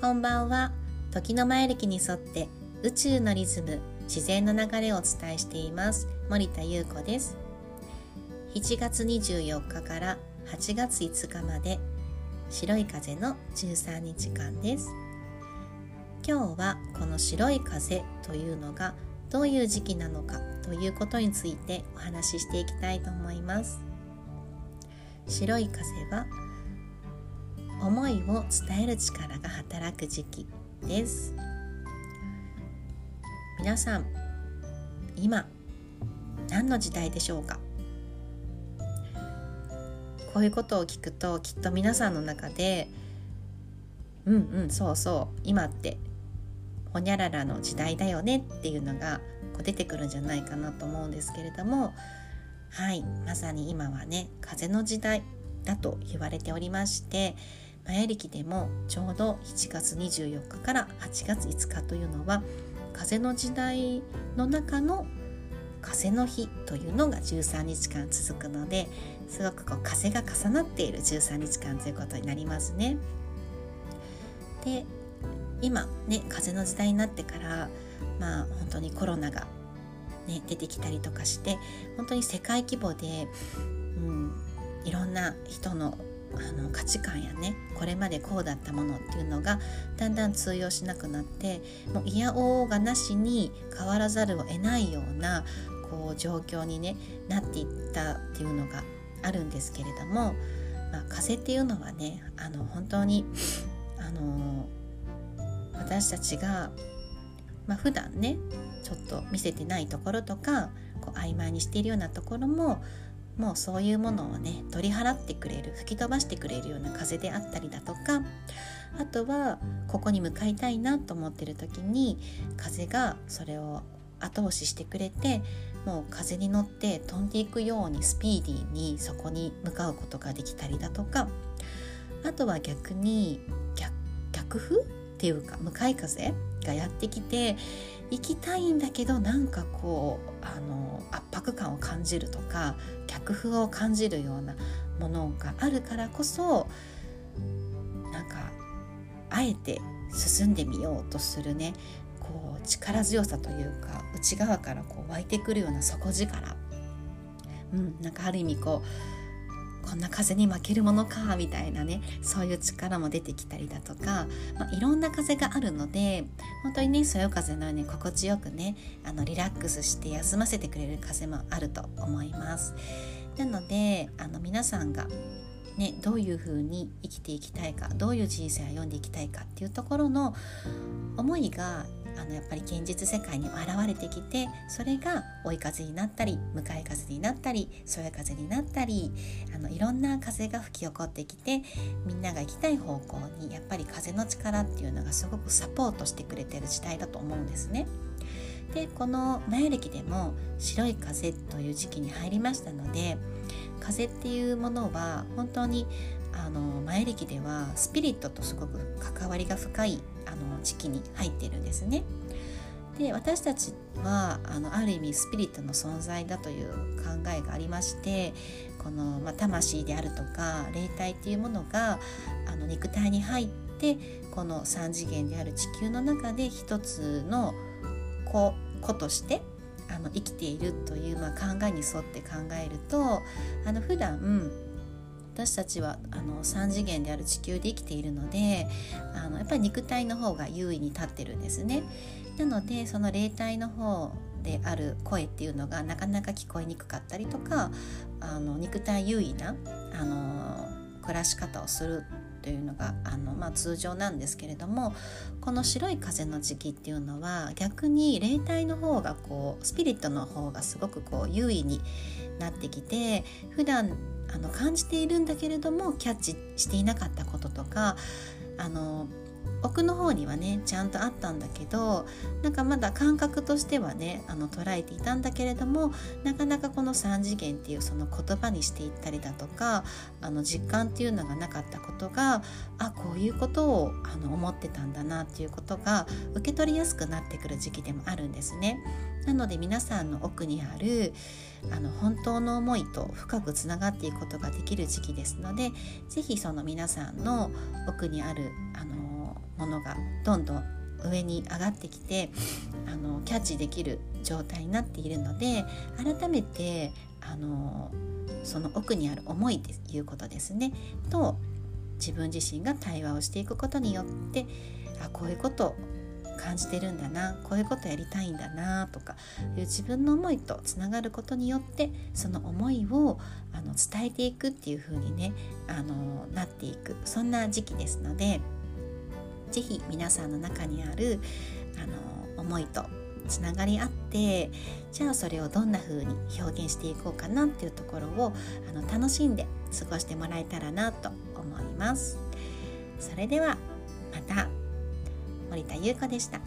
こんばんは。時の前歴に沿って宇宙のリズム自然の流れをお伝えしています。森田優子です。7月24日から8月5日まで白い風の13日間です。今日はこの白い風というのがどういう時期なのかということについてお話ししていきたいと思います。白い風は思いを伝える力が働く時期です。皆さん今何の時代でしょうか？こういうことを聞くときっと皆さんの中でうんうんそうそう今ってほにゃららの時代だよねっていうのがこう出てくるんじゃないかなと思うんですけれどもはいまさに今はね風の時代だと言われておりまして前歴でもちょうど7月24日から8月5日というのは風の時代の中の風の日というのが13日間続くのですごくこう風が重なっている13日間ということになりますね。で今ね風の時代になってからまあ本当にコロナが、ね、出てきたりとかして本当に世界規模で、うん、いろんな人のあの価値観やねこれまでこうだったものっていうのがだんだん通用しなくなってもう嫌おうがなしに変わらざるを得ないようなこう状況に、ね、なっていったっていうのがあるんですけれども、まあ、風っていうのはねあの本当にあの私たちが、まあ、普段ねちょっと見せてないところとかこう曖昧にしているようなところももうそういうものをね取り払ってくれる吹き飛ばしてくれるような風であったりだとかあとはここに向かいたいなと思ってる時に風がそれを後押ししてくれてもう風に乗って飛んでいくようにスピーディーにそこに向かうことができたりだとかあとは逆に逆風っていうか向かい風がやってきて行きたいんだけどなんかこうあの圧迫感を感じるとか逆風を感じるようなものがあるからこそなんかあえて進んでみようとするね。こう力強さというか内側からこう湧いてくるような底力、うん、なんかある意味こうこんな風に負けるものかみたいなねそういう力も出てきたりだとか、まあ、いろんな風があるので本当にねそよ風のように心地よくねあのリラックスして休ませてくれる風もあると思います。なのであの皆さんがね、どういうふうに生きていきたいかどういう人生を読んでいきたいかっていうところの思いがあのやっぱり現実世界に現れてきてそれが追い風になったり向かい風になったりそよ風になったりあのいろんな風が吹き起こってきてみんなが行きたい方向にやっぱり風の力っていうのがすごくサポートしてくれてる時代だと思うんですね。でこの前歴でも白い風という時期に入りましたので風っていうものは本当にあの前歴ではスピリットとすごく関わりが深いあの時期に入っているんですね。で私たちはあのある意味スピリットの存在だという考えがありましてこの、まあ、魂であるとか霊体っていうものがあの肉体に入ってこの3次元である地球の中で一つの子子としてあの生きているという、まあ、考えに沿って考えるとあの普段私たちはあの3次元である地球で生きているのであのやっぱり肉体の方が優位に立ってるんですね。なのでその霊体の方である声っていうのがなかなか聞こえにくかったりとかあの肉体優位なあの暮らし方をするというのがあの、まあ、通常なんですけれどもこの白い風の時期っていうのは逆に霊体の方がこうスピリットの方がすごくこう優位になってきて普段あの感じているんだけれどもキャッチしていなかったこととかあの奥の方にはねちゃんとあったんだけどなんかまだ感覚としてはねあの捉えていたんだけれどもなかなかこの3次元っていうその言葉にしていったりだとかあの実感っていうのがなかったことがあこういうことをあの思ってたんだなっていうことが受け取りやすくなってくる時期でもあるんですね。なので皆さんの奥にあるあの本当の思いと深くつながっていくことができる時期ですので是非その皆さんの奥にあるあのものがどんどん上に上がってきてあのキャッチできる状態になっているので改めてあのその奥にある思いっていうことですね。と自分自身が対話をしていくことによってあこういうことを感じてるんだなこういうことやりたいんだなとかいう自分の思いとつながることによってその思いをあの伝えていくっていう風にねあのなっていく。そんな時期ですので是非皆さんの中にあるあの思いとつながり合ってじゃあそれをどんな風に表現していこうかなっていうところをあの楽しんで過ごしてもらえたらなと思います。それではまた森田優子でした。